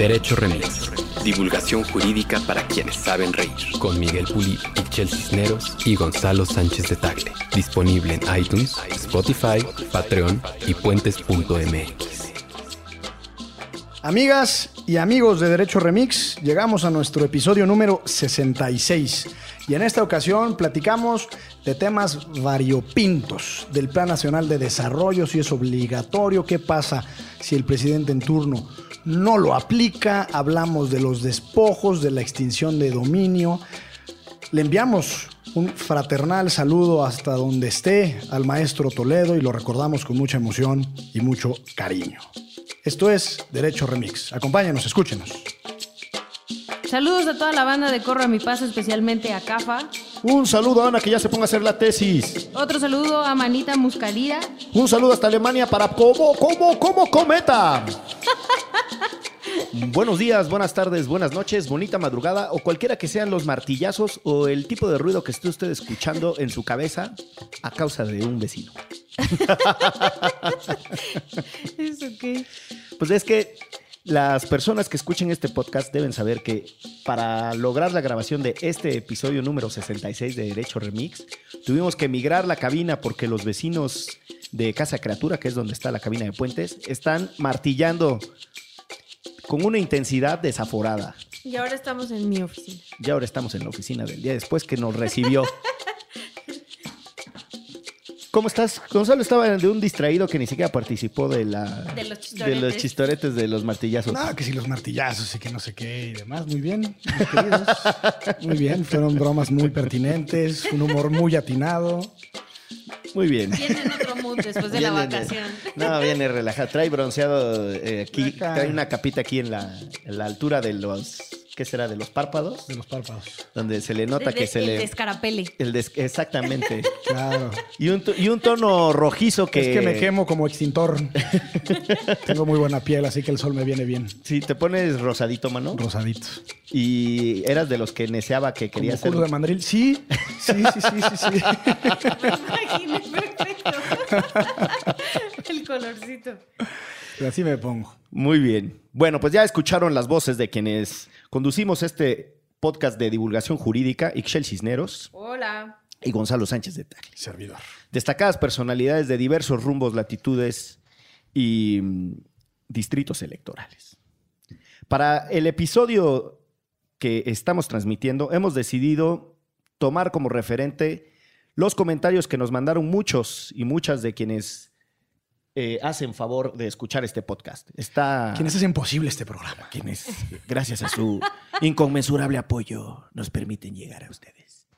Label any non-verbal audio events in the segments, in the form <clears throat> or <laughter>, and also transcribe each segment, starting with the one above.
Derecho Remix. Divulgación jurídica para quienes saben reír. Con Miguel Puli, Michel Cisneros y Gonzalo Sánchez de Tagle. Disponible en iTunes, Spotify, Patreon y puentes.mx. Amigas y amigos de Derecho Remix, llegamos a nuestro episodio número 66 y en esta ocasión platicamos de temas variopintos del Plan Nacional de Desarrollo, si es obligatorio, qué pasa si el presidente en turno no lo aplica, hablamos de los despojos, de la extinción de dominio. Le enviamos un fraternal saludo hasta donde esté al maestro Toledo y lo recordamos con mucha emoción y mucho cariño. Esto es Derecho Remix. Acompáñenos, escúchenos. Saludos a toda la banda de Corro a mi paso, especialmente a Cafa. Un saludo a Ana que ya se ponga a hacer la tesis. Otro saludo a Manita Muscalida. Un saludo hasta Alemania para Como, Como, Como Cometa. <laughs> Buenos días, buenas tardes, buenas noches, bonita madrugada o cualquiera que sean los martillazos o el tipo de ruido que esté usted escuchando en su cabeza a causa de un vecino. <laughs> ¿Eso? Pues es que las personas que escuchen este podcast deben saber que para lograr la grabación de este episodio número 66 de Derecho Remix, tuvimos que migrar la cabina porque los vecinos de Casa Criatura, que es donde está la cabina de puentes, están martillando con una intensidad desaforada. Y ahora estamos en mi oficina. Y ahora estamos en la oficina del día después que nos recibió. ¿Cómo estás? Gonzalo estaba de un distraído que ni siquiera participó de la De los de chistoretes. los chistoretes de los martillazos. No, que si los martillazos y que no sé qué y demás. Muy bien, mis queridos. Muy bien, fueron bromas muy pertinentes, un humor muy atinado. Muy bien. Viene en otro mood después de la vacación. No, viene relajado. Trae bronceado eh, aquí. Acá. Trae una capita aquí en la, en la altura de los. ¿Qué será? De los párpados. De los párpados. Donde se le nota El que de- se el le. descarapele. El des- exactamente. <laughs> Claro. Y un, y un tono rojizo que. Es que me quemo como extintor. <laughs> Tengo muy buena piel, así que el sol me viene bien. Sí, te pones rosadito, mano. Rosadito. Y eras de los que neceaba que Como quería ser. culo de mandril. Sí, sí, sí, sí, sí. sí. <laughs> <laughs> Perfecto. <laughs> El colorcito. Pero así me pongo. Muy bien. Bueno, pues ya escucharon las voces de quienes conducimos este podcast de divulgación jurídica, Ixchel Cisneros Hola. y Gonzalo Sánchez de Tagle. Servidor. Destacadas personalidades de diversos rumbos, latitudes y mm, distritos electorales. Para el episodio que estamos transmitiendo, hemos decidido tomar como referente los comentarios que nos mandaron muchos y muchas de quienes eh, hacen favor de escuchar este podcast. Está ¿Quiénes hacen posible este programa? quienes, gracias a su inconmensurable apoyo, nos permiten llegar a ustedes.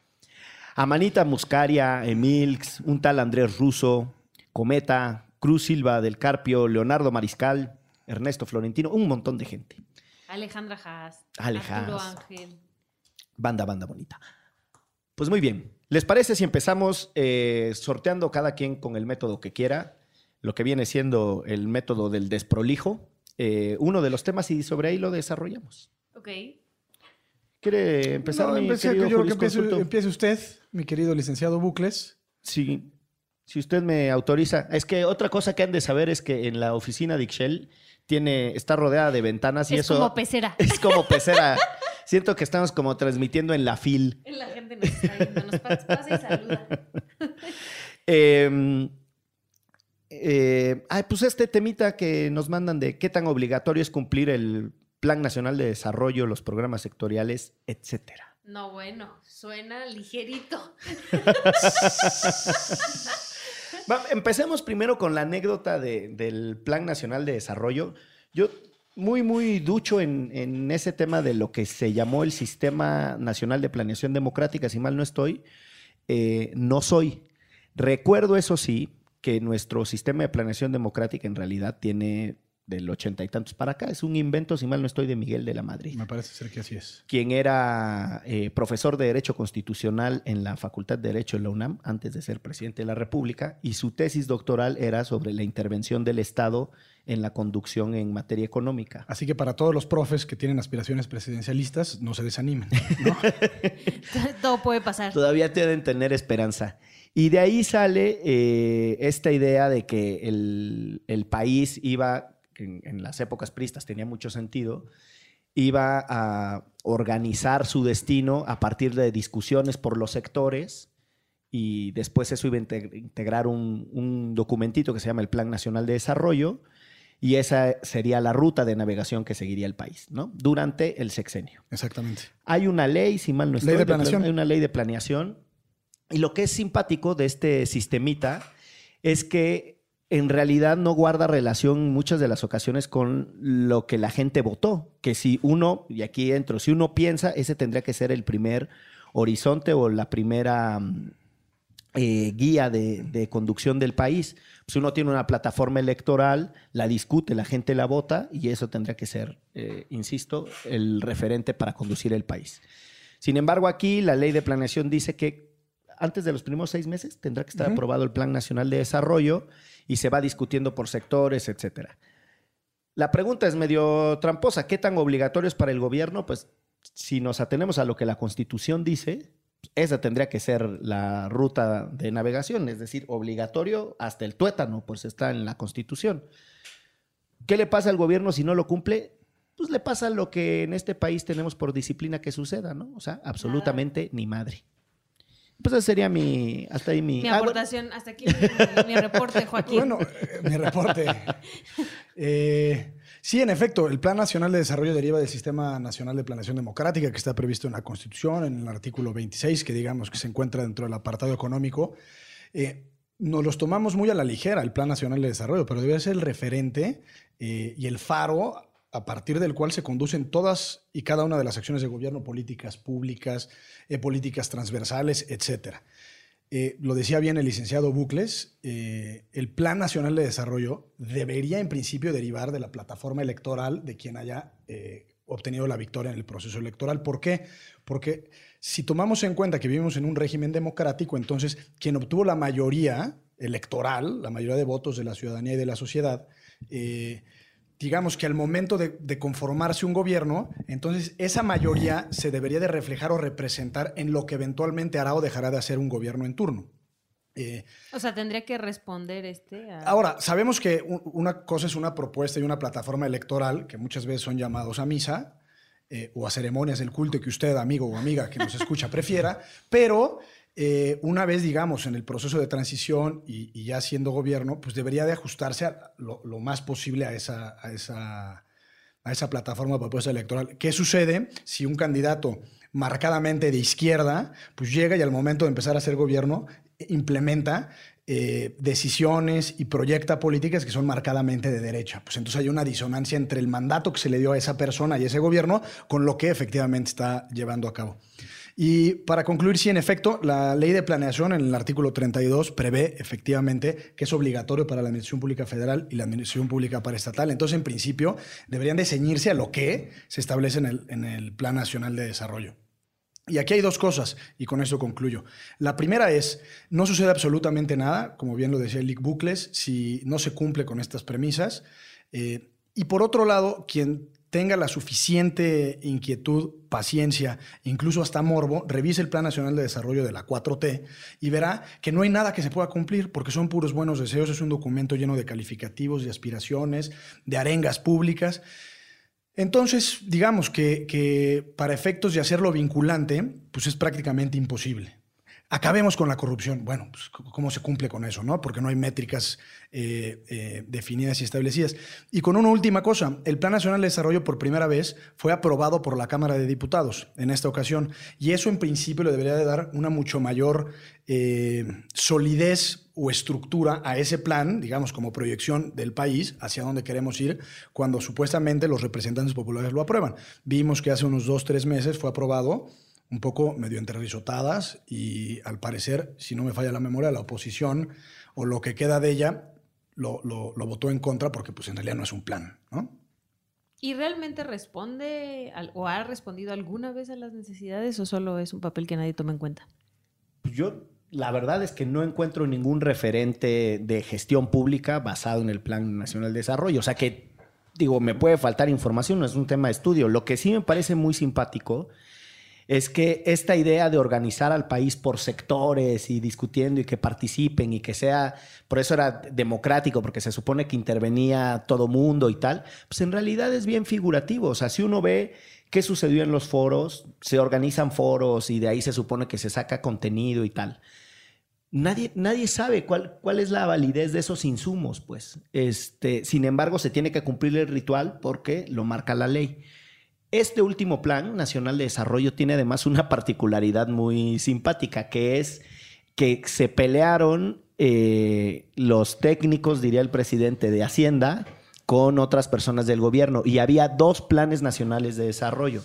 A Manita Muscaria, Emilx, un tal Andrés Russo, Cometa, Cruz Silva del Carpio, Leonardo Mariscal, Ernesto Florentino, un montón de gente. Alejandra Haas. Ale Arturo Haas. Ángel. Banda, banda bonita. Pues muy bien. ¿Les parece si empezamos eh, sorteando cada quien con el método que quiera? Lo que viene siendo el método del desprolijo. eh, uno de los temas y sobre ahí lo desarrollamos. Ok. ¿Quiere empezar? No, mi empecé, querido yo creo que empiece, usted, mi querido licenciado Bucles. Sí, si usted me autoriza. Es que otra cosa que han de saber es que en la oficina de Ixchel tiene, está rodeada de ventanas y es eso como pecera. es como pecera. Siento que estamos como transmitiendo en la fil. La gente nos está viendo. Nos pas- pasa y saluda. <laughs> Eh, eh, ay, pues este temita que nos mandan de qué tan obligatorio es cumplir el Plan Nacional de Desarrollo, los programas sectoriales, etcétera. No, bueno, suena ligerito. <laughs> Va, empecemos primero con la anécdota de- del Plan Nacional de Desarrollo. Yo muy, muy ducho en, en ese tema de lo que se llamó el Sistema Nacional de Planeación Democrática, si mal no estoy, eh, no soy. Recuerdo, eso sí, que nuestro sistema de planeación democrática en realidad tiene del ochenta y tantos para acá. Es un invento, si mal no estoy, de Miguel de la Madrid Me parece ser que así es. quien era eh, profesor de Derecho Constitucional en la Facultad de Derecho de la UNAM antes de ser presidente de la República, y su tesis doctoral era sobre la intervención del Estado en la conducción en materia económica. Así que para todos los profes que tienen aspiraciones presidencialistas, no se desanimen. ¿no? <laughs> <laughs> Todo puede pasar. Todavía deben tener esperanza. Y de ahí sale eh, esta idea de que el, el país iba que en, en las épocas pristas tenía mucho sentido, iba a organizar su destino a partir de discusiones por los sectores y después eso iba a integ- integrar un, un documentito que se llama el Plan Nacional de Desarrollo y esa sería la ruta de navegación que seguiría el país, ¿no? Durante el sexenio. Exactamente. Hay una ley, si mal no estoy, Ley de plan- planeación. Hay una ley de planeación. Y lo que es simpático de este sistemita es que en realidad no guarda relación en muchas de las ocasiones con lo que la gente votó. Que si uno, y aquí entro, si uno piensa, ese tendría que ser el primer horizonte o la primera mm, eh, guía de, de conducción del país. Si uno tiene una plataforma electoral, la discute, la gente la vota y eso tendría que ser, eh, insisto, el referente para conducir el país. Sin embargo, aquí la ley de planeación dice que antes de los primeros seis meses tendrá que estar aprobado el Plan Nacional de Desarrollo y se va discutiendo por sectores, etcétera. La pregunta es medio tramposa. ¿Qué tan obligatorio es para el gobierno? Pues si nos atenemos a lo que la Constitución dice, esa tendría que ser la ruta de navegación, es decir, obligatorio hasta el tuétano, pues está en la Constitución. ¿Qué le pasa al gobierno si no lo cumple? Pues le pasa lo que en este país tenemos por disciplina que suceda, ¿no? O sea, absolutamente ni madre. Pues esa sería mi, hasta ahí mi... Mi Ah, bueno, aportación, hasta aquí mi, mi reporte, Joaquín. Bueno, eh, mi reporte. <laughs> Eh, sí, en efecto, el Plan Nacional de Desarrollo deriva del Sistema Nacional de Planeación Democrática que está previsto en la Constitución, en el artículo 26, que digamos que se encuentra dentro del apartado económico. Eh, nos los tomamos muy a la ligera, el Plan Nacional de Desarrollo, pero debe ser el referente eh, y el faro a partir del cual se conducen todas y cada una de las acciones de gobierno, políticas públicas, eh, políticas transversales, etcétera. Eh, lo decía bien el licenciado Bucles, eh, el Plan Nacional de Desarrollo debería en principio derivar de la plataforma electoral de quien haya eh, obtenido la victoria en el proceso electoral. ¿Por qué? Porque si tomamos en cuenta que vivimos en un régimen democrático, entonces quien obtuvo la mayoría electoral, la mayoría de votos de la ciudadanía y de la sociedad, eh, digamos que al momento de, de, conformarse un gobierno, entonces esa mayoría se debería de reflejar o representar en lo que eventualmente hará o dejará de hacer un gobierno en turno. Eh, o sea, tendría que responder este. A... Ahora, sabemos que un, una cosa es una propuesta y una plataforma electoral, que muchas veces son llamados a misa eh, o a ceremonias del culto que usted, amigo o amiga que nos escucha, <laughs> prefiera, pero eh, una vez, digamos, en el proceso de transición y, y, ya siendo gobierno, pues debería de ajustarse a lo, lo, más posible a esa, a, esa, a esa plataforma de propuesta electoral. ¿Qué sucede si un candidato marcadamente de izquierda, pues llega y al momento de empezar a hacer gobierno implementa eh, decisiones y proyecta políticas que son marcadamente de derecha. Pues entonces hay una disonancia entre el mandato que se le dio a esa persona y ese gobierno con lo que efectivamente está llevando a cabo. Y para concluir, sí, en efecto, la ley de planeación en el artículo 32 prevé efectivamente que es obligatorio para la Administración Pública Federal y la Administración Pública Paraestatal. Entonces, en principio, deberían de ceñirse a lo que se establece en el, en el Plan Nacional de Desarrollo. Y aquí hay dos cosas, y con eso concluyo. La primera es, no sucede absolutamente nada, como bien lo decía Lick Bucles, si no se cumple con estas premisas. Eh, y por otro lado, quien tenga la suficiente inquietud, paciencia, incluso hasta morbo, revise el Plan Nacional de Desarrollo de la 4T y verá que no hay nada que se pueda cumplir porque son puros buenos deseos, es un documento lleno de calificativos, de aspiraciones, de arengas públicas. Entonces, digamos que, que, para efectos de hacerlo vinculante, pues es prácticamente imposible. Acabemos con la corrupción. Bueno, pues, ¿cómo se cumple con eso? ¿no? Porque no hay métricas eh, eh, definidas y establecidas. Y con una última cosa, el Plan Nacional de Desarrollo por primera vez fue aprobado por la Cámara de Diputados en esta ocasión. Y eso en principio le debería de dar una mucho mayor eh, solidez o estructura a ese plan, digamos, como proyección del país hacia dónde queremos ir cuando supuestamente los representantes populares lo aprueban. Vimos que hace unos dos, tres meses fue aprobado un poco medio entre risotadas y al parecer, si no me falla la memoria, la oposición o lo que queda de ella lo, lo, lo votó en contra porque pues en realidad no es un plan, ¿no? ¿Y realmente responde al, o ha respondido alguna vez a las necesidades o solo es un papel que nadie toma en cuenta? Yo la verdad es que no encuentro ningún referente de gestión pública basado en el Plan Nacional de Desarrollo. O sea que, digo, me puede faltar información, no es un tema de estudio. Lo que sí me parece muy simpático es que esta idea de organizar al país por sectores y discutiendo y que participen y que sea, por eso era democrático, porque se supone que intervenía todo mundo y tal, pues en realidad es bien figurativo. O sea, si uno ve qué sucedió en los foros, se organizan foros y de ahí se supone que se saca contenido y tal. Nadie, nadie sabe cuál, cuál es la validez de esos insumos, pues. Este, sin embargo, se tiene que cumplir el ritual porque lo marca la ley. Este último plan nacional de desarrollo tiene además una particularidad muy simpática, que es que se pelearon eh, los técnicos, diría el presidente de Hacienda, con otras personas del gobierno y había dos planes nacionales de desarrollo.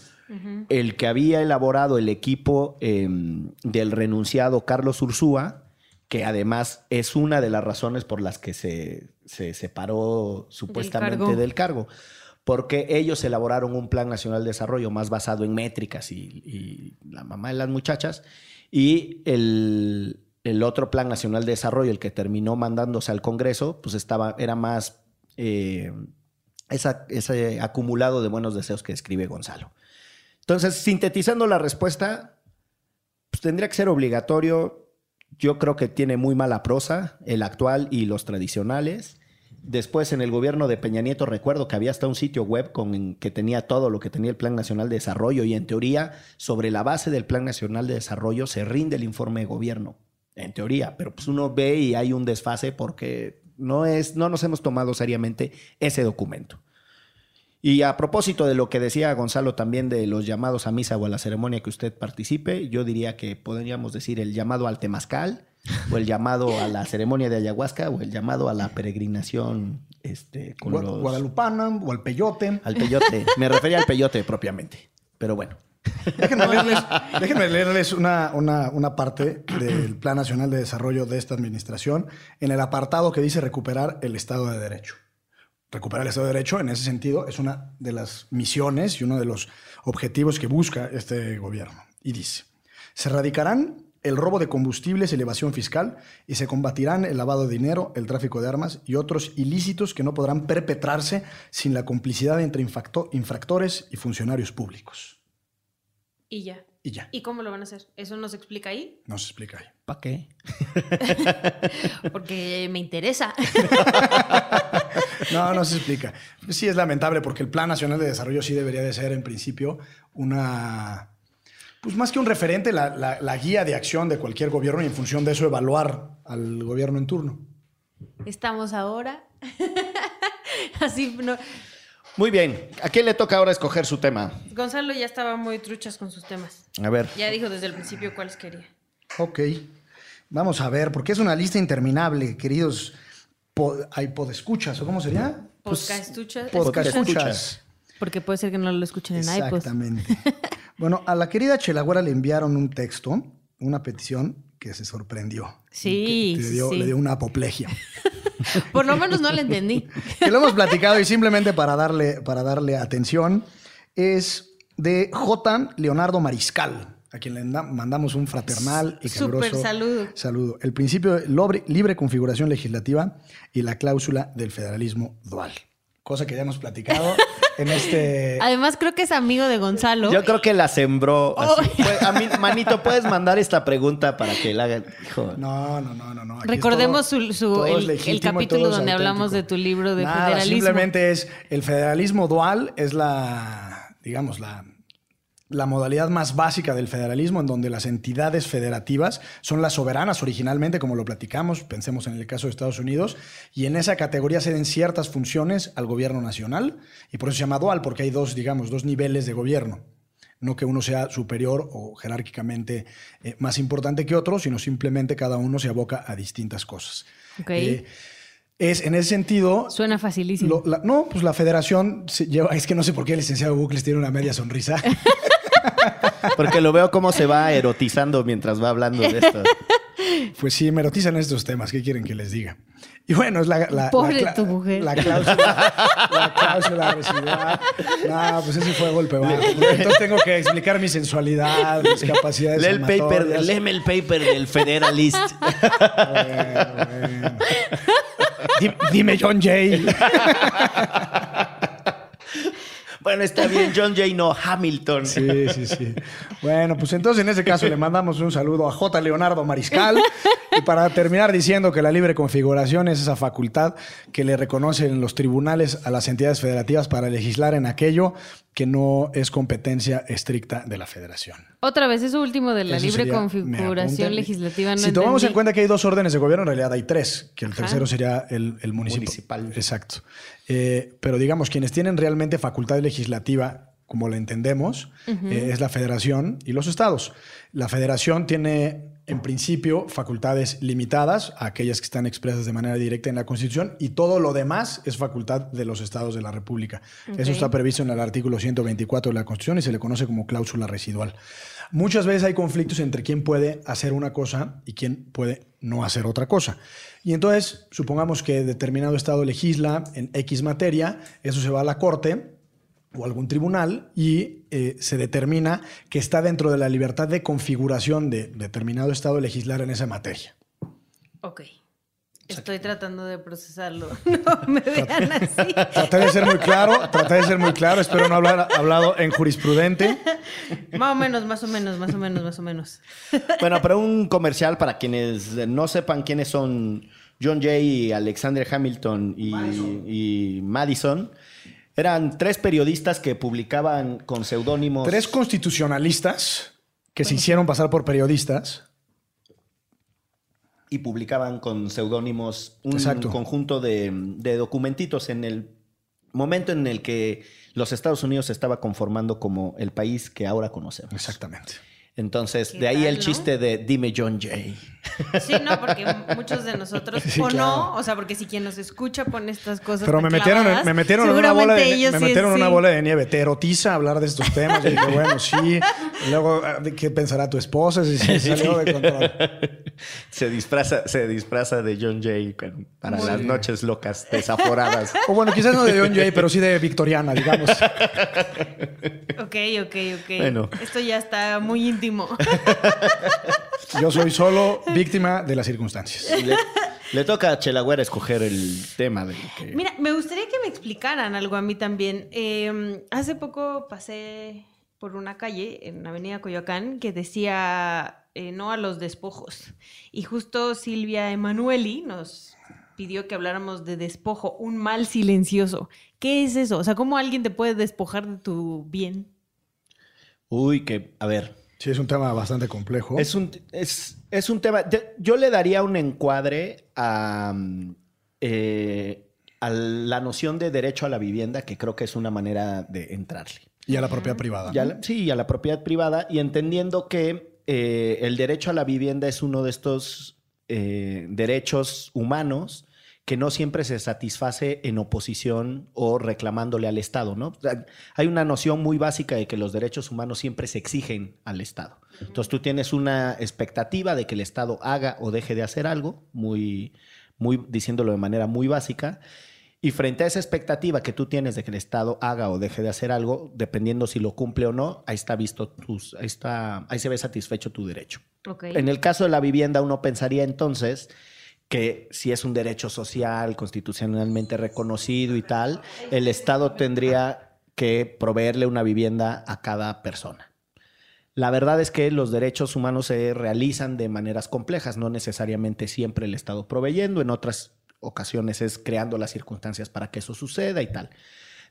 El que había elaborado el equipo em, del renunciado Carlos Ursúa, que además es una de las razones por las que se, separó supuestamente del cargo porque ellos elaboraron un plan nacional de desarrollo más basado en métricas y, la mamá de las muchachas, y el, otro plan nacional de desarrollo, el que terminó mandándose al Congreso, pues estaba, era más eh, ese acumulado de buenos deseos que describe Gonzalo. Entonces, sintetizando la respuesta, pues tendría que ser obligatorio. Yo creo que tiene muy mala prosa, el actual y los tradicionales. Después, en el gobierno de Peña Nieto, recuerdo que había hasta un sitio web con, que tenía todo lo que tenía el Plan Nacional de Desarrollo y en teoría, sobre la base del Plan Nacional de Desarrollo, se rinde el informe de gobierno. En teoría, pero pues uno ve y hay un desfase porque no, es, no nos hemos tomado seriamente ese documento. Y a propósito de lo que decía Gonzalo también de los llamados a misa o a la ceremonia que usted participe, yo diría que podríamos decir el llamado al temazcal, o el llamado a la ceremonia de ayahuasca o el llamado a la peregrinación este, con los... Guadalupana o al peyote. Al peyote. Me refería al peyote propiamente. Pero bueno. Déjenme leerles, una, una, parte del Plan Nacional de Desarrollo de esta administración en el apartado que dice recuperar el Estado de Derecho. Recuperar el Estado de Derecho, en ese sentido, es una de las misiones y uno de los objetivos que busca este gobierno. Y dice, se radicarán el robo de combustibles, elevación fiscal, y se combatirán el lavado de dinero, el tráfico de armas y otros ilícitos que no podrán perpetrarse sin la complicidad entre infractores y funcionarios públicos. Y ya. Y ya. ¿Y cómo lo van a hacer? ¿Eso no se explica ahí? No se explica ahí. ¿Para qué? <laughs> porque me interesa. <laughs> no, no se explica. Sí es lamentable porque el Plan Nacional de Desarrollo sí debería de ser en principio una pues más que un referente, la, guía de acción de cualquier gobierno y en función de eso evaluar al gobierno en turno. Estamos ahora. <laughs> Así no. Muy bien. ¿A quién le toca ahora escoger su tema? Gonzalo ya estaba muy truchas con sus temas. A ver. Ya dijo desde el principio cuáles quería. Ok. Vamos a ver, porque es una lista interminable, queridos hay podescuchas, ¿o cómo sería? Podcast escuchas. Porque puede ser que no lo escuchen en iPod. Exactamente. <laughs> bueno, a la querida Chelagüera le enviaron un texto, una petición que se sorprendió. Sí, le, dio, sí. le dio una apoplejia. <laughs> <laughs> Por lo menos no la entendí. <laughs> que lo hemos platicado y simplemente para darle, para darle atención, es de J. Leonardo Mariscal, a quien le mandamos un fraternal y caluroso saludo. saludo. El principio de libre configuración legislativa y la cláusula del federalismo dual cosa que ya hemos platicado <laughs> en este... Además creo que es amigo de Gonzalo. Yo creo que la sembró. Oh. A mí, manito, ¿puedes mandar esta pregunta para que la hagan? No, no, no, no. Recordemos su, el, capítulo donde hablamos de tu libro de federalismo. Simplemente es el federalismo dual, es la, digamos, la la modalidad más básica del federalismo, en donde las entidades federativas son las soberanas originalmente, como lo platicamos, pensemos en el caso de Estados Unidos, y en esa categoría se den ciertas funciones al gobierno nacional, y por eso se llama dual, porque hay dos, digamos, dos niveles de gobierno. No que uno sea superior o jerárquicamente eh, más importante que otro, sino simplemente cada uno se aboca a distintas cosas. Okay. Eh, es en ese sentido. Suena facilísimo. no, pues la federación lleva. Es que no sé por qué el licenciado Bucles tiene una media sonrisa. <laughs> Porque lo veo como se va erotizando mientras va hablando de esto. Pues sí, me erotizan estos temas. ¿Qué quieren que les diga? Y bueno, es la, la, Pobre tu mujer. La cláusula, la cláusula de residual. No, pues ese fue golpe bajo. Entonces tengo que explicar mi sensualidad, mis capacidades Lee el paper, léeme el paper del Federalist. Bueno, bueno. Dime John Jay. Bueno, está bien, John Jay, no, Hamilton. Sí, sí, sí. Bueno, pues entonces en ese caso le mandamos un saludo a J. Leonardo Mariscal. Y para terminar diciendo que la libre configuración es esa facultad que le reconocen los tribunales a las entidades federativas para legislar en aquello que no es competencia estricta de la federación. Otra vez, eso último de la Eso libre sería- configuración legislativa. No si tomamos en cuenta que hay dos órdenes de gobierno, en realidad hay tres, que el Ajá. tercero sería el, el municipio. Municipal. Exacto. Eh, pero digamos, quienes tienen realmente facultad legislativa, como la entendemos, eh, es la federación y los estados. La federación tiene, en principio, facultades limitadas, a aquellas que están expresas de manera directa en la Constitución, y todo lo demás es facultad de los estados de la República. Eso está previsto en el artículo 124 de la Constitución y se le conoce como cláusula residual. Muchas veces hay conflictos entre quién puede hacer una cosa y quién puede no hacer otra cosa. Y entonces, supongamos que determinado estado legisla en X materia, eso se va a la Corte o algún tribunal y eh, se determina que está dentro de la libertad de configuración de determinado estado legislar en esa materia. Ok. Estoy tratando de procesarlo. <laughs> No me vean así. Traté de ser muy claro, traté de ser muy claro, espero no haber hablado en jurisprudente. <laughs> Más o menos, más o menos, más o menos, más o menos. <laughs> Bueno, pero un comercial para quienes no sepan quiénes son John Jay, Alexander Hamilton y y Madison. Eran tres periodistas que publicaban con seudónimos. Tres constitucionalistas que se hicieron pasar por periodistas. Y publicaban con seudónimos un Exacto. conjunto de, de documentitos en el momento en el que los Estados Unidos se estaba conformando como el país que ahora conocemos. Exactamente. Entonces, ¿Qué de ahí tal, el no? chiste de dime John Jay. Sí, no, porque muchos de nosotros, <laughs> Sí, o claro. no, o sea, porque si quien nos escucha pone estas cosas. Pero me metieron, clavadas, me metieron en una bola de, me sí, metieron en una sí. bola de nieve. Te erotiza hablar de estos temas. Dije, bueno, sí. Y <laughs> luego, ah, ¿de ¿qué pensará tu esposa? Si se <laughs> salió de control. Se disfraza, se disfraza de John Jay para Muy las bien. noches locas, desaforadas. O bueno, quizás no de John Jay, pero sí de Victoriana, digamos. Ok, ok, ok. Bueno. Esto ya está muy íntimo. <laughs> Yo soy solo víctima de las circunstancias. le, le toca a Chelagüera escoger el tema de que... Mira, me gustaría que me explicaran algo a mí también. Eh, hace poco pasé por una calle en Avenida Coyoacán que decía eh, no a los despojos. Y justo Silvia Emanueli nos pidió que habláramos de despojo, un mal silencioso. ¿Qué es eso? O sea, ¿cómo alguien te puede despojar de tu bien? Uy, que, a ver, Sí, es un tema bastante complejo. Es un, es, es un tema. Yo le daría un encuadre a, mm, eh, a la noción de derecho a la vivienda, que creo que es una manera de entrarle. Y a la propiedad privada. Y a ¿no? la- sí, y a la propiedad privada, y entendiendo que eh, el derecho a la vivienda es uno de estos eh, derechos humanos que no siempre se satisface en oposición o reclamándole al Estado, ¿no? Hay una noción muy básica de que los derechos humanos siempre se exigen al Estado. Entonces tú tienes una expectativa de que el Estado haga o deje de hacer algo, muy, muy diciéndolo de manera muy básica, y frente a esa expectativa que tú tienes de que el Estado haga o deje de hacer algo, dependiendo si lo cumple o no, ahí está visto tus, ahí está, ahí se ve satisfecho tu derecho. En el caso de la vivienda, uno pensaría entonces que si es un derecho social constitucionalmente reconocido y tal, el Estado tendría que proveerle una vivienda a cada persona. La verdad es que los derechos humanos se realizan de maneras complejas, no necesariamente siempre el Estado proveyendo, en otras ocasiones es creando las circunstancias para que eso suceda y tal.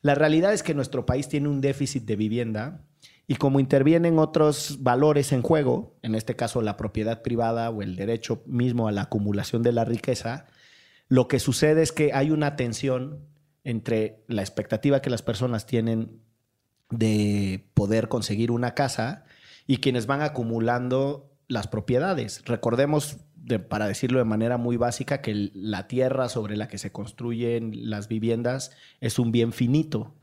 La realidad es que nuestro país tiene un déficit de vivienda y como intervienen otros valores en juego, en este caso la propiedad privada o el derecho mismo a la acumulación de la riqueza, lo que sucede es que hay una tensión entre la expectativa que las personas tienen de poder conseguir una casa y quienes van acumulando las propiedades. Recordemos, de- para decirlo de manera muy básica, que la tierra sobre la que se construyen las viviendas es un bien finito,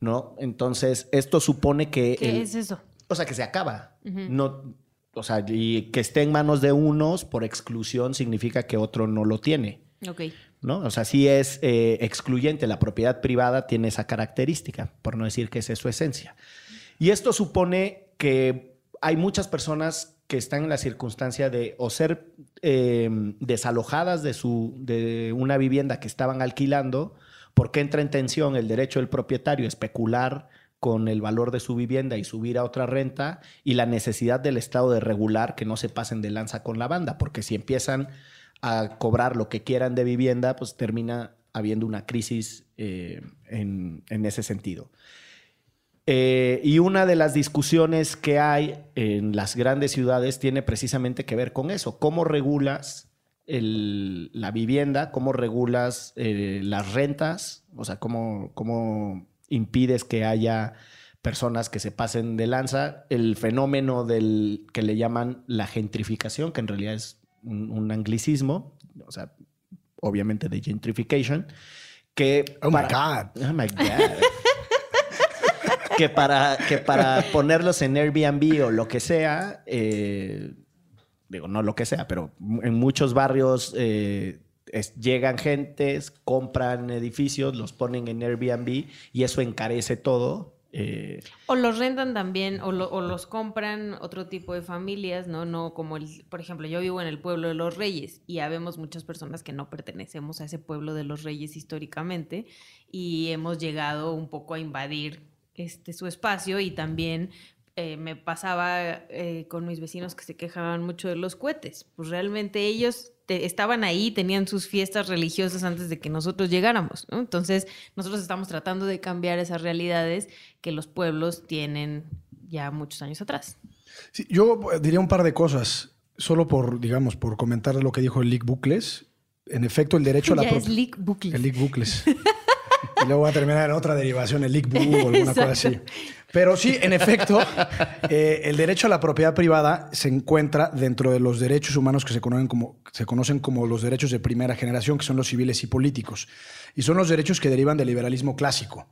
¿no? Entonces, esto supone que... ¿Qué el- es eso? o sea, que se acaba. No, o sea, y que esté en manos de unos por exclusión significa que otro no lo tiene. Ok. ¿no? O sea, sí es eh, excluyente. La propiedad privada tiene esa característica, por no decir que esa es su esencia. Y esto supone que hay muchas personas que están en la circunstancia de o ser eh, desalojadas de, su, de una vivienda que estaban alquilando, porque entra en tensión el derecho del propietario a especular con el valor de su vivienda y subir a otra renta y la necesidad del Estado de regular que no se pasen de lanza con la banda, porque si empiezan a cobrar lo que quieran de vivienda, pues termina habiendo una crisis eh, en, ese sentido. Eh, y una de las discusiones que hay en las grandes ciudades tiene precisamente que ver con eso. ¿Cómo regulas la vivienda? ¿Cómo regulas eh, las rentas? O sea, ¿cómo, ¿cómo impides que haya personas que se pasen de lanza? El fenómeno del que le llaman la gentrificación, que en realidad es un, anglicismo, o sea, obviamente de gentrification, que... Oh my God. <laughs> Oh my God. que, para, que para ponerlos en Airbnb o lo que sea, eh, digo, no lo que sea, pero en muchos barrios eh, llegan gentes, compran edificios, los ponen en Airbnb y eso encarece todo eh, o los rentan también, o, los compran otro tipo de familias, ¿no? No como el, por ejemplo, yo vivo en el pueblo de los Reyes y habemos muchas personas que no pertenecemos a ese pueblo de los Reyes históricamente y hemos llegado un poco a invadir este su espacio y también eh, me pasaba eh, con mis vecinos que se quejaban mucho de los cohetes. Pues realmente ellos estaban ahí, tenían sus fiestas religiosas antes de que nosotros llegáramos. Entonces, nosotros estamos tratando de cambiar esas realidades que los pueblos tienen ya muchos años atrás. yo diría un par de cosas, solo por, digamos, por comentar lo que dijo el Lick Bucles. En efecto, el derecho a la... Es Lick Bucles. El Lick Bucles. y luego va a terminar en otra derivación, el Lick Bu o alguna cosa así. Pero sí, en efecto, <laughs> eh, el derecho a la propiedad privada se encuentra dentro de los derechos humanos que se conocen, como, se conocen como los derechos de primera generación, que son los civiles y políticos. Y son los derechos que derivan del liberalismo clásico.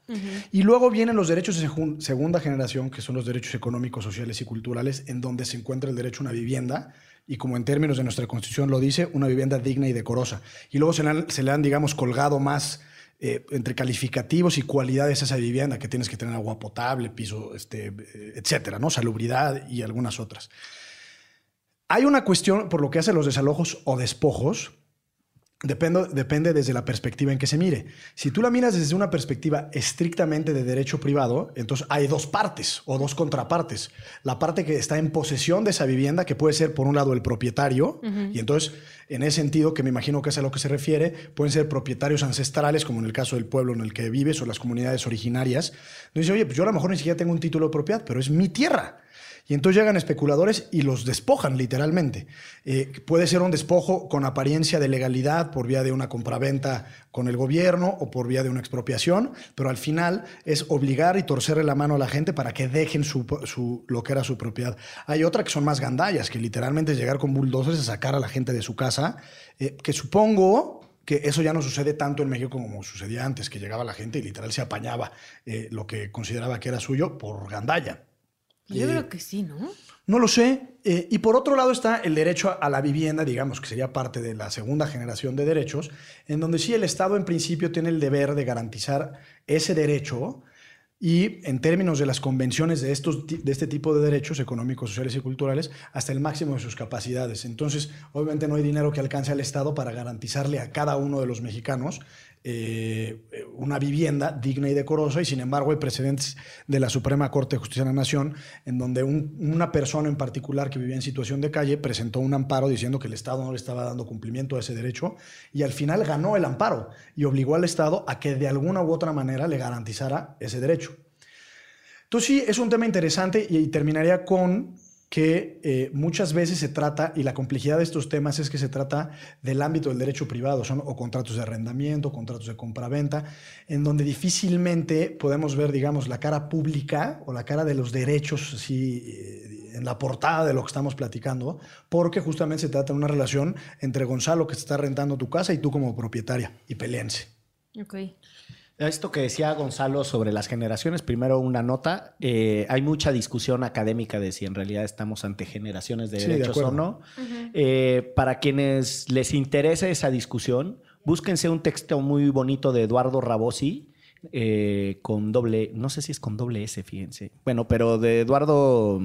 Y luego vienen los derechos de segunda generación, que son los derechos económicos, sociales y culturales, en donde se encuentra el derecho a una vivienda, y como en términos de nuestra constitución lo dice, una vivienda digna y decorosa. Y luego se se le han digamos, colgado más eh, entre calificativos y cualidades esa vivienda, que tienes que tener agua potable, piso, este, eh, etcétera, ¿no? Salubridad y algunas otras. Hay una cuestión por lo que hace los desalojos o despojos, Depende, depende desde la perspectiva en que se mire. Si tú la miras desde una perspectiva estrictamente de derecho privado, entonces hay dos partes o dos contrapartes. La parte que está en posesión de esa vivienda, que puede ser por un lado el propietario, y entonces en ese sentido, que me imagino que es a lo que se refiere, pueden ser propietarios ancestrales, como en el caso del pueblo en el que vives o las comunidades originarias. Entonces dice, oye, pues yo a lo mejor ni siquiera tengo un título de propiedad, pero es mi tierra. Y entonces llegan especuladores y los despojan literalmente. Eh, puede ser un despojo con apariencia de legalidad por vía de una compraventa con el gobierno o por vía de una expropiación, pero al final es obligar y torcerle la mano a la gente para que dejen su, lo que era su propiedad. Hay otra que son más gandallas, que literalmente es llegar con bulldozers a sacar a la gente de su casa, eh, que supongo que eso ya no sucede tanto en México como sucedía antes, que llegaba la gente y literal se apañaba eh, lo que consideraba que era suyo por gandalla. Yo creo que sí, ¿no? No lo sé. Eh, y por otro lado está el derecho a la vivienda, digamos, que sería parte de la segunda generación de derechos, en donde sí el Estado en principio tiene el deber de garantizar ese derecho y en términos de las convenciones de, estos, de este tipo de derechos económicos, sociales y culturales, hasta el máximo de sus capacidades. Entonces, obviamente no hay dinero que alcance al Estado para garantizarle a cada uno de los mexicanos eh, una vivienda digna y decorosa y sin embargo hay precedentes de la Suprema Corte de Justicia de la Nación en donde una persona en particular que vivía en situación de calle presentó un amparo diciendo que el Estado no le estaba dando cumplimiento a ese derecho y al final ganó el amparo y obligó al Estado a que de alguna u otra manera le garantizara ese derecho. Entonces sí, es un tema interesante y terminaría con que eh, muchas veces se trata, y la complejidad de estos temas es que se trata del ámbito del derecho privado, son o contratos de arrendamiento, contratos de compraventa, en donde difícilmente podemos ver, digamos, la cara pública o la cara de los derechos así, eh, en la portada de lo que estamos platicando, porque justamente se trata de una relación entre Gonzalo que está rentando tu casa y tú como propietaria, y peleense. Ok. Esto que decía Gonzalo sobre las generaciones, primero una nota. Eh, hay mucha discusión académica de si en realidad estamos ante generaciones de derechos o no. Eh, para quienes les interese esa discusión, búsquense un texto muy bonito de Eduardo Rabosi, eh, con doble, no sé si es con doble S, fíjense. Bueno, pero de Eduardo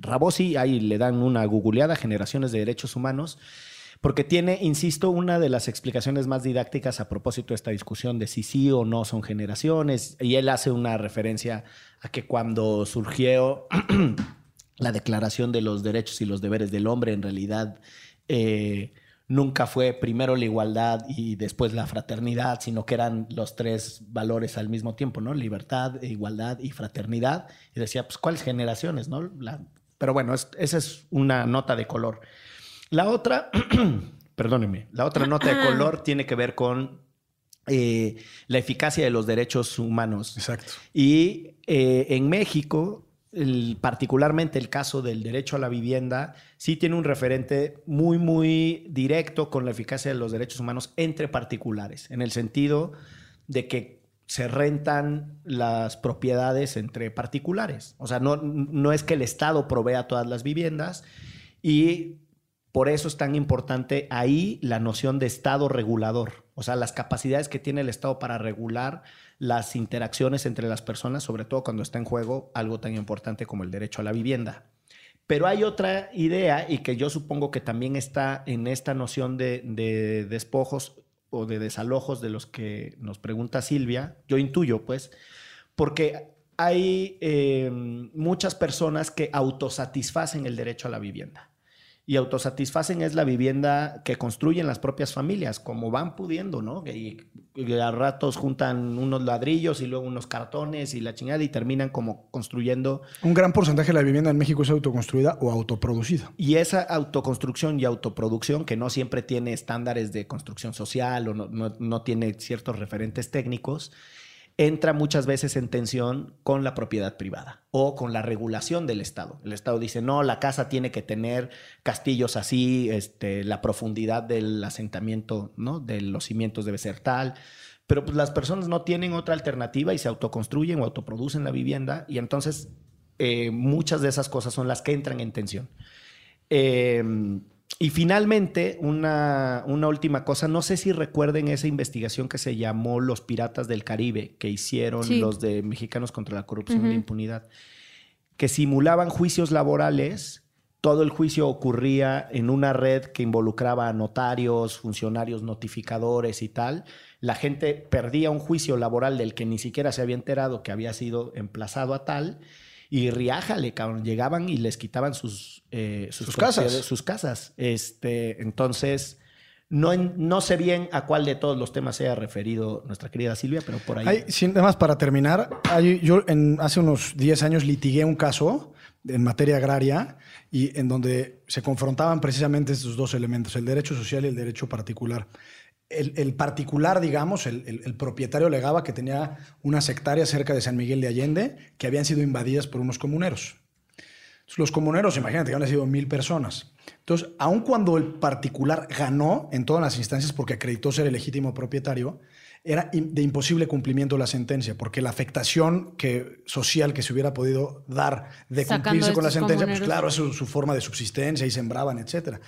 Rabosi, ahí le dan una googleada, Generaciones de Derechos Humanos porque tiene, insisto, una de las explicaciones más didácticas a propósito de esta discusión de si sí o no son generaciones, y él hace una referencia a que cuando surgió <clears throat> la Declaración de los Derechos y los Deberes del Hombre, en realidad eh, nunca fue primero la igualdad y después la fraternidad, sino que eran los tres valores al mismo tiempo, ¿no? Libertad, igualdad y fraternidad. Y decía, pues, ¿cuáles generaciones, no? pero bueno, esa es una nota de color. La otra, <clears throat> perdónenme, la otra nota de color tiene que ver con eh, la eficacia de los derechos humanos. Exacto. Y eh, en México, particularmente el caso del derecho a la vivienda, sí tiene un referente muy, muy directo con la eficacia de los derechos humanos entre particulares, en el sentido de que se rentan las propiedades entre particulares. O sea, no, no es que el Estado provea todas las viviendas y por eso es tan importante ahí la noción de Estado regulador, o sea, las capacidades que tiene el Estado para regular las interacciones entre las personas, sobre todo cuando está en juego algo tan importante como el derecho a la vivienda. Pero hay otra idea y que yo supongo que también está en esta noción de, despojos o de desalojos de los que nos pregunta Silvia, yo intuyo pues, porque hay eh, muchas personas que autosatisfacen el derecho a la vivienda y autosatisfacen es la vivienda que construyen las propias familias, como van pudiendo, ¿no? Y, a ratos juntan unos ladrillos y luego unos cartones y la chingada y terminan como construyendo. Un gran porcentaje de la vivienda en México es autoconstruida o autoproducida. Y esa autoconstrucción y autoproducción, que no siempre tiene estándares de construcción social o no, no tiene ciertos referentes técnicos, entra muchas veces en tensión con la propiedad privada o con la regulación del Estado. El Estado dice, no, la casa tiene que tener castillos así, este, la profundidad del asentamiento, ¿no? de los cimientos debe ser tal. Pero pues, las personas no tienen otra alternativa y se autoconstruyen o autoproducen la vivienda y entonces eh, muchas de esas cosas son las que entran en tensión. Eh, y finalmente, una, última cosa, no sé si recuerden esa investigación que se llamó Los Piratas del Caribe, que hicieron los de Mexicanos contra la Corrupción y la Impunidad, que simulaban juicios laborales. Todo el juicio ocurría en una red que involucraba a notarios, funcionarios notificadores y tal. La gente perdía un juicio laboral del que ni siquiera se había enterado que había sido emplazado a tal y riájale, cabrón. Llegaban y les quitaban sus, eh, sus, casas. Sus casas. Este, entonces, no, no sé bien a cuál de todos los temas se ha referido nuestra querida Silvia, pero por ahí. Hay, sin más, para terminar, yo en, hace unos 10 años litigué un caso en materia agraria y en donde se confrontaban precisamente estos dos elementos, el derecho social y el derecho particular el, particular, digamos, el, propietario alegaba que tenía unas hectáreas cerca de San Miguel de Allende que habían sido invadidas por unos comuneros. los comuneros, imagínate, que habían sido mil personas. Entonces, aun cuando el particular ganó en todas las instancias porque acreditó ser el legítimo propietario, era de imposible cumplimiento la sentencia, porque la afectación que, social que se hubiera podido dar de cumplirse con la sentencia, pues claro, es su, su, forma de subsistencia y sembraban, etc.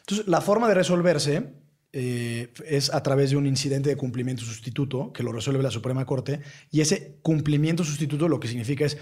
Entonces, la forma de resolverse eh, es a través de un incidente de cumplimiento sustituto que lo resuelve la Suprema Corte y ese cumplimiento sustituto lo que significa es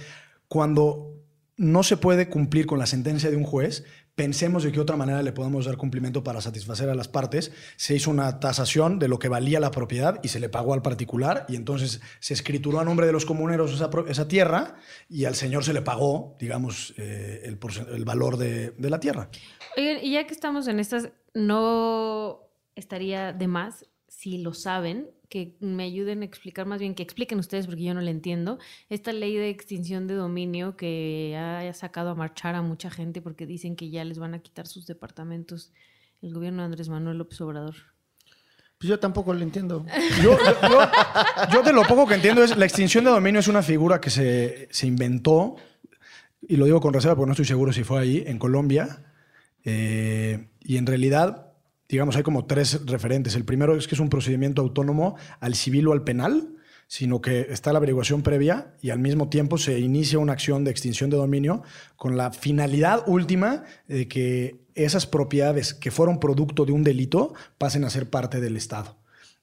cuando no se puede cumplir con la sentencia de un juez, pensemos de qué otra manera le podemos dar cumplimiento para satisfacer a las partes. Se hizo una tasación de lo que valía la propiedad y se le pagó al particular y entonces se escrituró a nombre de los comuneros esa, tierra y al señor se le pagó, digamos, eh, el, valor de, de la tierra. y ya que estamos en estas, no estaría de más, si lo saben, que me ayuden a explicar, más bien que expliquen ustedes porque yo no le entiendo, esta ley de extinción de dominio que ha sacado a marchar a mucha gente porque dicen que ya les van a quitar sus departamentos el gobierno de Andrés Manuel López Obrador. Pues yo tampoco lo entiendo. Yo, de lo poco que entiendo es la extinción de dominio es una figura que se, se inventó, y lo digo con reserva porque no estoy seguro si fue ahí, en Colombia, eh, y en realidad digamos, hay como tres referentes. El primero es que es un procedimiento autónomo al civil o al penal, sino que está la averiguación previa y al mismo tiempo se inicia una acción de extinción de dominio con la finalidad última de que esas propiedades que fueron producto de un delito pasen a ser parte del Estado.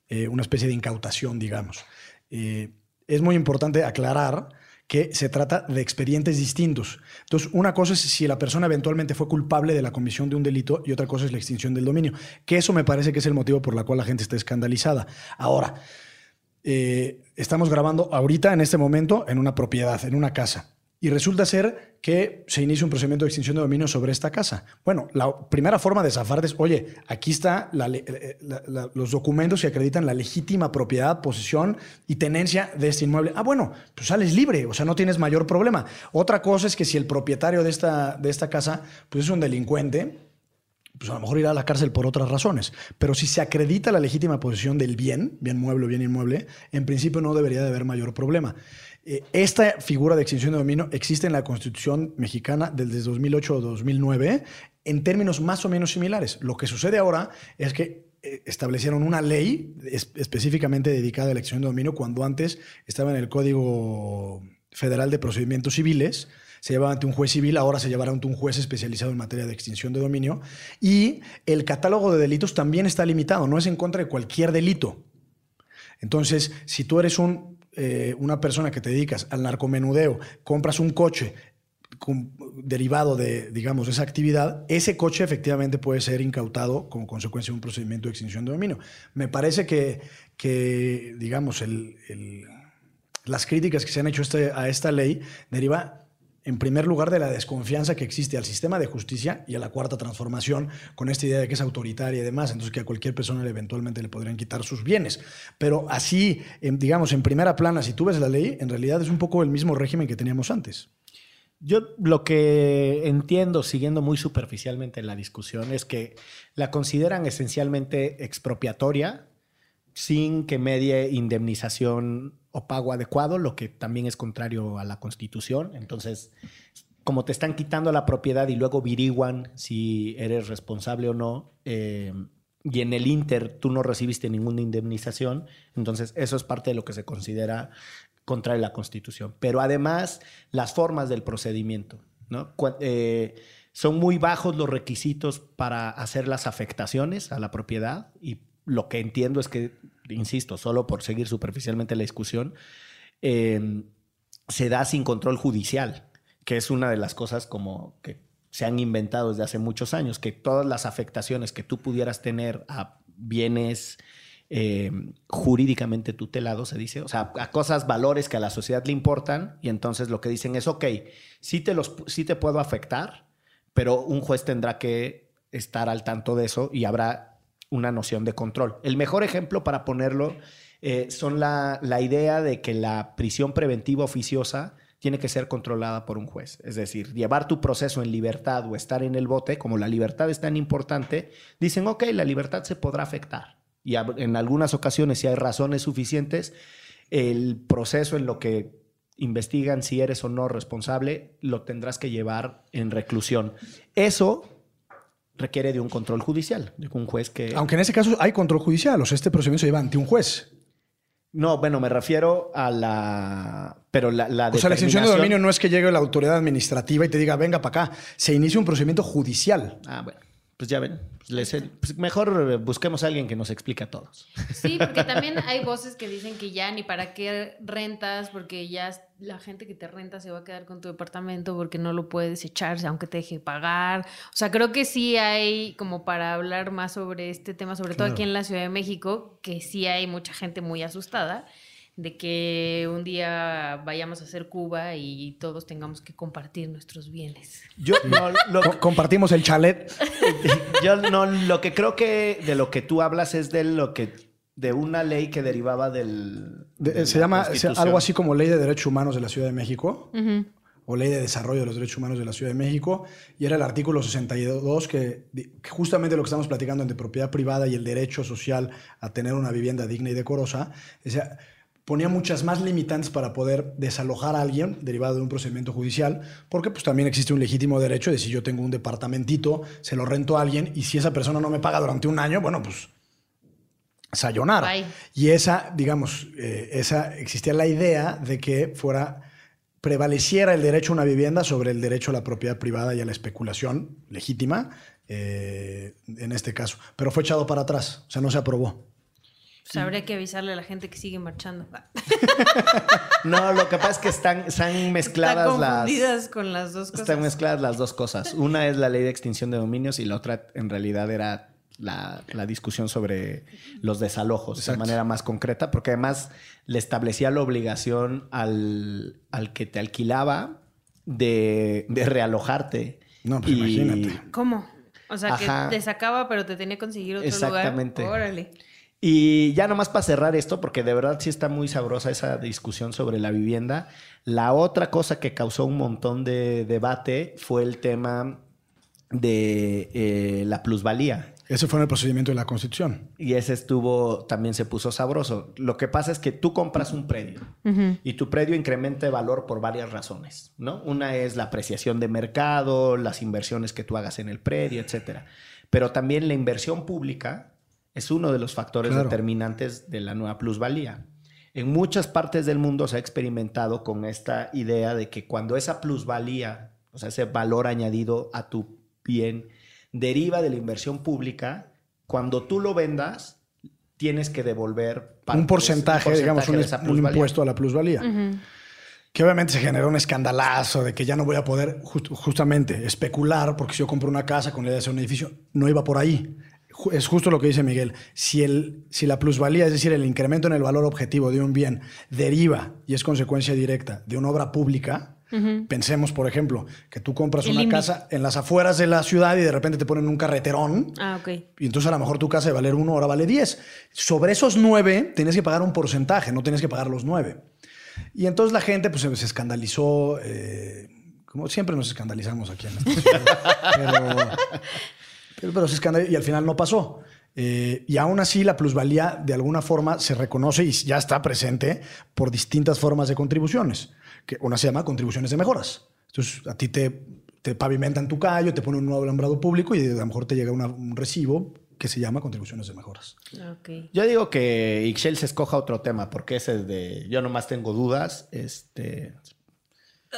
Eh, una especie de incautación, digamos. Eh, es muy importante aclarar que se trata de expedientes distintos. Entonces, una cosa es si la persona eventualmente fue culpable de la comisión de un delito y otra cosa es la extinción del dominio, que eso me parece que es el motivo por el cual la gente está escandalizada. Ahora, eh, estamos grabando ahorita, en este momento, en una propiedad, en una casa. Y resulta ser que se inicia un procedimiento de extinción de dominio sobre esta casa. Bueno, la primera forma de zafarte es, oye, aquí están eh, los documentos que acreditan la legítima propiedad, posesión y tenencia de este inmueble. Ah, bueno, pues sales libre, o sea, no tienes mayor problema. Otra cosa es que si el propietario de esta, de esta casa pues es un delincuente, pues a lo mejor irá a la cárcel por otras razones. Pero si se acredita la legítima posesión del bien, bien mueble o bien inmueble, en principio no debería de haber mayor problema. Eh, esta figura de extinción de dominio existe en la Constitución mexicana desde 2008 o 2009 en términos más o menos similares. Lo que sucede ahora es que eh, establecieron una ley específicamente dedicada a la extinción de dominio cuando antes estaba en el Código Federal de Procedimientos Civiles, se llevaba ante un juez civil, ahora se llevará ante un juez especializado en materia de extinción de dominio. Y el catálogo de delitos también está limitado, no es en contra de cualquier delito. Entonces, si tú eres un eh, una persona que te dedicas al narcomenudeo, compras un coche derivado de, digamos, esa actividad, ese coche efectivamente puede ser incautado como consecuencia de un procedimiento de extinción de dominio. Me parece que, que digamos, las críticas que se han hecho este, a esta ley deriva en primer lugar, de la desconfianza que existe al sistema de justicia y a la cuarta transformación, con esta idea de que es autoritaria y demás, entonces que a cualquier persona eventualmente le podrían quitar sus bienes. Pero así, digamos, en primera plana, si tú ves la ley, en realidad es un poco el mismo régimen que teníamos antes. Yo lo que entiendo, siguiendo muy superficialmente la discusión, es que la consideran esencialmente expropiatoria sin que medie indemnización o pago adecuado, lo que también es contrario a la Constitución. Entonces, como te están quitando la propiedad y luego viriguan si eres responsable o no, eh, y en el Inter tú no recibiste ninguna indemnización, entonces eso es parte de lo que se considera contrario a la Constitución. Pero además, las formas del procedimiento, ¿no? Eh, son muy bajos los requisitos para hacer las afectaciones a la propiedad y lo que entiendo es que, insisto, solo por seguir superficialmente la discusión, em, se da sin control judicial, que es una de las cosas como que se han inventado desde hace muchos años, que todas las afectaciones que tú pudieras tener a bienes em, jurídicamente tutelados, se dice, o sea, a cosas, valores que a la sociedad le importan, y entonces lo que dicen es, ok, te, los, sí te puedo afectar, pero un juez tendrá que estar al tanto de eso y habrá una noción de control. El mejor ejemplo para ponerlo eh, son la, idea de que la prisión preventiva oficiosa tiene que ser controlada por un juez. Es decir, llevar tu proceso en libertad o estar en el bote, como la libertad es tan importante, dicen, ok, la libertad se podrá afectar. Y en algunas ocasiones, si hay razones suficientes, el proceso en lo que investigan si eres o no responsable, lo tendrás que llevar en reclusión. Eso requiere de un control judicial, de un juez que... Aunque en ese caso hay control judicial, o sea, este procedimiento se lleva ante un juez. No, bueno, me refiero a la... Pero la, la O sea, la extensión de dominio no es que llegue la autoridad administrativa y te diga, venga para acá. Se inicia un procedimiento judicial. Ah, bueno. Pues ya ven, pues pues mejor busquemos a alguien que nos explique a todos. Sí, porque también hay voces que dicen que ya ni para qué rentas, porque ya la gente que te renta se va a quedar con tu departamento porque no lo puedes echar, aunque te deje pagar. O sea, creo que sí hay, como para hablar más sobre este tema, sobre todo aquí en la Ciudad de México, que sí hay mucha gente muy asustada de que un día vayamos a hacer Cuba y todos tengamos que compartir nuestros bienes. Yo <laughs> compartimos el chalet. <laughs> Yo no, lo que creo que de lo que tú hablas es de lo que de una ley que derivaba del se llama algo así como Ley de Derechos Humanos de la Ciudad de México. O Ley de Desarrollo de los Derechos Humanos de la Ciudad de México, y era el artículo 62 que, que justamente lo que estamos platicando entre propiedad privada y el derecho social a tener una vivienda digna y decorosa, decía, ponía muchas más limitantes para poder desalojar a alguien derivado de un procedimiento judicial, porque pues también existe un legítimo derecho de si yo tengo un departamentito, se lo rento a alguien y si esa persona no me paga durante un año, bueno, pues sayonara. Y esa, digamos, eh, esa existía la idea de que fuera prevaleciera el derecho a una vivienda sobre el derecho a la propiedad privada y a la especulación legítima, eh, en este caso. Pero fue echado para atrás, o sea, no se aprobó. Pues habría que avisarle a la gente que sigue marchando. <laughs> No, lo que pasa es que están, están mezcladas Están las. con las dos cosas. Están mezcladas las dos cosas. Una es la ley de extinción de dominios y la otra en realidad era la, la discusión sobre los desalojos Exacto. de manera más concreta, porque además le establecía la obligación al, al que te alquilaba de, de realojarte. No, pues imagínate. ¿Cómo? O sea, Ajá. que te sacaba, pero te tenía que conseguir otro Exactamente. lugar. Órale. Y ya nomás para cerrar esto, porque de verdad sí está muy sabrosa esa discusión sobre la vivienda. La otra cosa que causó un montón de debate fue el tema de eh, la plusvalía. Ese fue en el procedimiento de la Constitución. Y ese estuvo, también se puso sabroso. Lo que pasa es que tú compras un predio y tu predio incrementa de valor por varias razones, ¿no? Una es la apreciación de mercado, las inversiones que tú hagas en el predio, etcétera. Pero también la inversión pública es uno de los factores Claro. determinantes de la nueva plusvalía. En muchas partes del mundo se ha experimentado con esta idea de que cuando esa plusvalía, o sea, ese valor añadido a tu bien, deriva de la inversión pública, cuando tú lo vendas, tienes que devolver parte un porcentaje, digamos, un, de esa un impuesto a la plusvalía. Que obviamente se generó un escandalazo de que ya no voy a poder just- justamente especular, porque si yo compro una casa con la idea de hacer un edificio, no iba por ahí. Es justo lo que dice Miguel. Si, el, si la plusvalía, es decir, el incremento en el valor objetivo de un bien, deriva y es consecuencia directa de una obra pública, pensemos, por ejemplo, que tú compras El una INVI. casa en las afueras de la ciudad y de repente te ponen un carreterón. Ah, ok. Y entonces a lo mejor tu casa de valer uno, ahora vale 10. Sobre esos 9 tienes que pagar un porcentaje, no tienes que pagar los 9. Y entonces la gente pues, se, se escandalizó, eh, como siempre nos escandalizamos aquí en esta ciudad. <laughs> pero, pero, pero se escandalizó y al final no pasó. Eh, y aún así la plusvalía de alguna forma se reconoce y ya está presente por distintas formas de contribuciones. Que una se llama contribuciones de mejoras. Entonces a ti te, te pavimentan tu callo, te ponen un nuevo alambrado público y a lo mejor te llega una- un recibo que se llama contribuciones de mejoras. Ok. Yo digo que Ixchel se escoja otro tema, porque ese es de yo nomás tengo dudas. Este,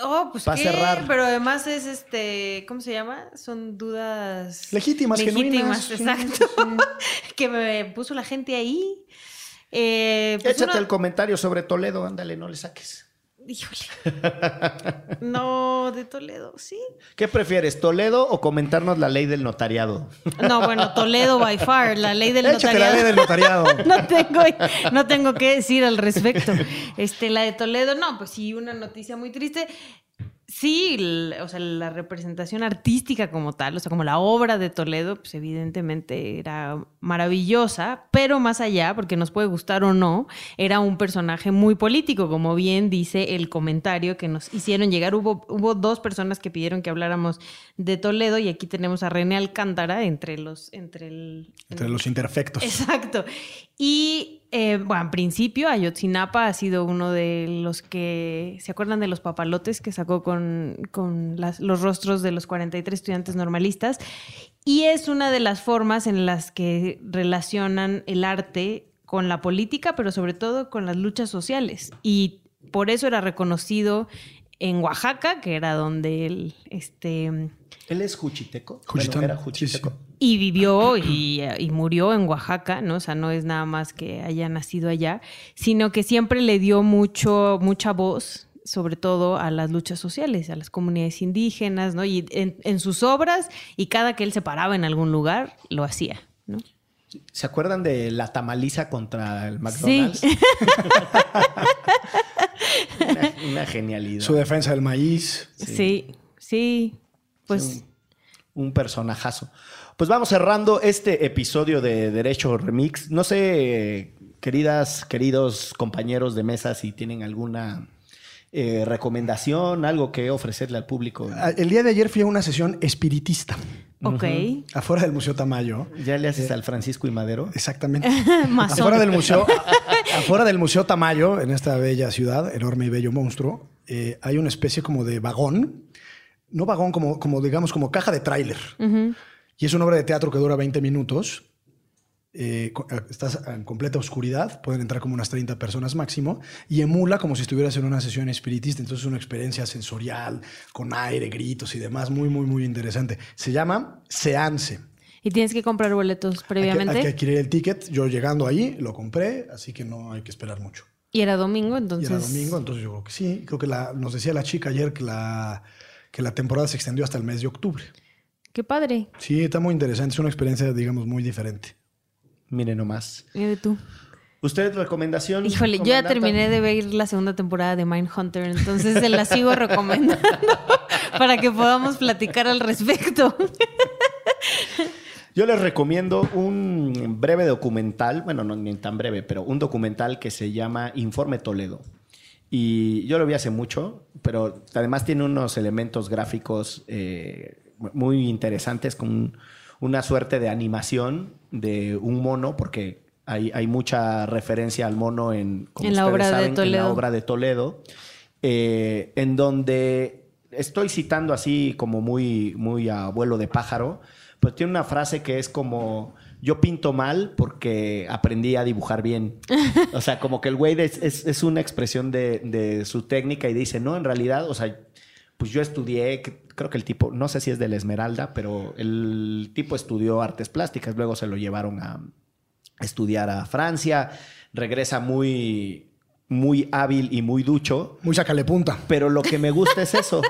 Oh, pues Pa' qué, cerrar. pero además es este, ¿cómo se llama? Son dudas Legítimas, legítimas, genuinas. exacto. <laughs> que me puso la gente ahí. Eh, pues échate el comentario sobre Toledo, ándale, no le saques. Híjole. <laughs> No, de Toledo, sí. ¿Qué prefieres, Toledo o comentarnos la ley del notariado? No, bueno, Toledo by far, la ley del Échate la ley del notariado. notariado. <laughs> No tengo, no tengo que decir al respecto. Este, la de Toledo, no, pues sí, una noticia muy triste. Sí, o sea, la representación artística como tal, o sea, como la obra de Toledo, pues evidentemente era maravillosa, pero más allá, porque nos puede gustar o no, era un personaje muy político, como bien dice el comentario que nos hicieron llegar. Hubo, hubo dos personas que pidieron que habláramos de Toledo y aquí tenemos a René Alcántara entre los, entre el, Entre los imperfectos. Exacto. Y eh, bueno, en principio Ayotzinapa ha sido uno de los que, ¿se acuerdan de los papalotes que sacó con, con las- los rostros de los 43 estudiantes normalistas? Y es una de las formas en las que relacionan el arte con la política, pero sobre todo con las luchas sociales. Y por eso era reconocido en Oaxaca, que era donde él, este, ¿Él es juchiteco? Juchitán. Bueno, era Sí, juchiteco. sí. Y vivió y, y murió en Oaxaca, ¿no? O sea, no es nada más que haya nacido allá, sino que siempre le dio mucho, mucha voz, sobre todo a las luchas sociales, a las comunidades indígenas, ¿no? Y en, en sus obras, y cada que él se paraba en algún lugar, lo hacía, ¿no? ¿Se acuerdan de la tamaliza contra el Sí. McDonald's? <laughs> Una, una genialidad. Su defensa del maíz. Sí, sí, pues... un personajazo. Pues vamos cerrando este episodio de Derecho Remix. No sé, queridas, queridos compañeros de mesa, si tienen alguna eh, recomendación, algo que ofrecerle al público. Ah, El día de ayer fui a una sesión espiritista Ok. afuera del Museo Tamayo. ¿Ya le Eh, haces al Francisco y Madero? Exactamente. <laughs> Afuera del museo, <laughs> afuera del museo Tamayo, en esta bella ciudad, enorme y bello monstruo, eh, hay una especie como de vagón, no vagón como, como digamos como caja de tráiler. Y es una obra de teatro que dura 20 minutos. Eh, co- estás en completa oscuridad, pueden entrar como unas 30 personas máximo, y emula como si estuvieras en una sesión espiritista. Entonces es una experiencia sensorial, con aire, gritos y demás, muy, muy, muy interesante. Se llama Seance. Y tienes que comprar boletos Hay que, previamente. hay que adquirir el ticket. Yo llegando ahí lo compré, así que no hay que esperar mucho. Y era domingo, Y entonces. era domingo, entonces yo creo que sí. Creo que la, nos decía la chica ayer que la, que la temporada se extendió hasta el mes de octubre. Qué padre. Sí, está muy interesante. Es una experiencia, digamos, muy diferente. Miren nomás. Mire tú. ¿Usted recomendación? Híjole, yo ya terminé de ver la segunda temporada de Mindhunter, entonces se la sigo recomendando <laughs> para que podamos platicar al respecto. Yo les recomiendo un breve documental, bueno, no ni tan breve, pero un documental que se llama Informe Toledo. Y yo lo vi hace mucho, pero además tiene unos elementos gráficos eh, muy interesantes con una suerte de animación de un mono, porque hay, hay mucha referencia al mono en, como En la obra de saben, en la Toledo. obra de Toledo, eh, en donde estoy citando así como muy, muy a vuelo de pájaro, pero tiene una frase que es como, yo pinto mal porque aprendí a dibujar bien. <laughs> O sea, como que el güey es, es- es una expresión de, de su técnica y dice, no, en realidad, o sea, pues yo estudié, creo que el tipo, no sé si es de la Esmeralda, pero el tipo estudió artes plásticas, luego se lo llevaron a estudiar a Francia, regresa muy, muy hábil y muy ducho. Muy sacale punta. Pero lo que me gusta es eso,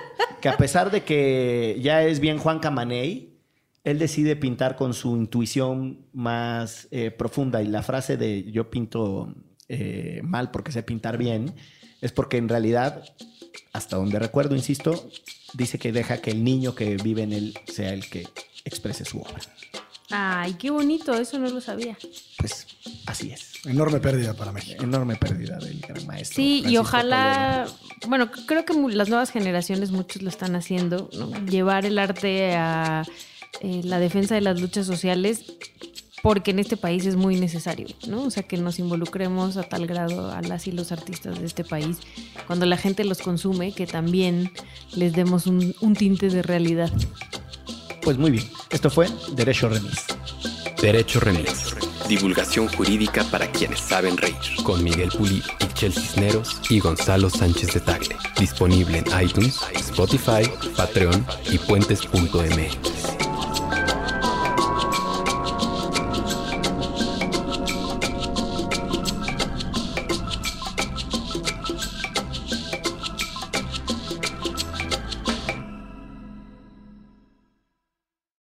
que a pesar de que ya es bien Juan Camaney, él decide pintar con su intuición más eh, profunda y la frase de yo pinto eh, mal porque sé pintar bien es porque en realidad, hasta donde recuerdo, insisto, dice que deja que el niño que vive en él sea el que exprese su obra. Ay, qué bonito, eso no lo sabía. Pues así es. Enorme pérdida para México. Enorme pérdida del gran maestro. Sí, y ojalá, bueno, creo que las nuevas generaciones muchos lo están haciendo, ¿no? llevar el arte a eh, la defensa de las luchas sociales, porque en este país es muy necesario, ¿no? O sea, que nos involucremos a tal grado a las y los artistas de este país, cuando la gente los consume, que también les demos un, un tinte de realidad. Pues muy bien. Esto fue Derecho Remix. Derecho Remix. Divulgación jurídica para quienes saben reír. Con Miguel Pulido, Michel Cisneros y Gonzalo Sánchez de Tagle. Disponible en iTunes, Spotify, Patreon y puentes.mx.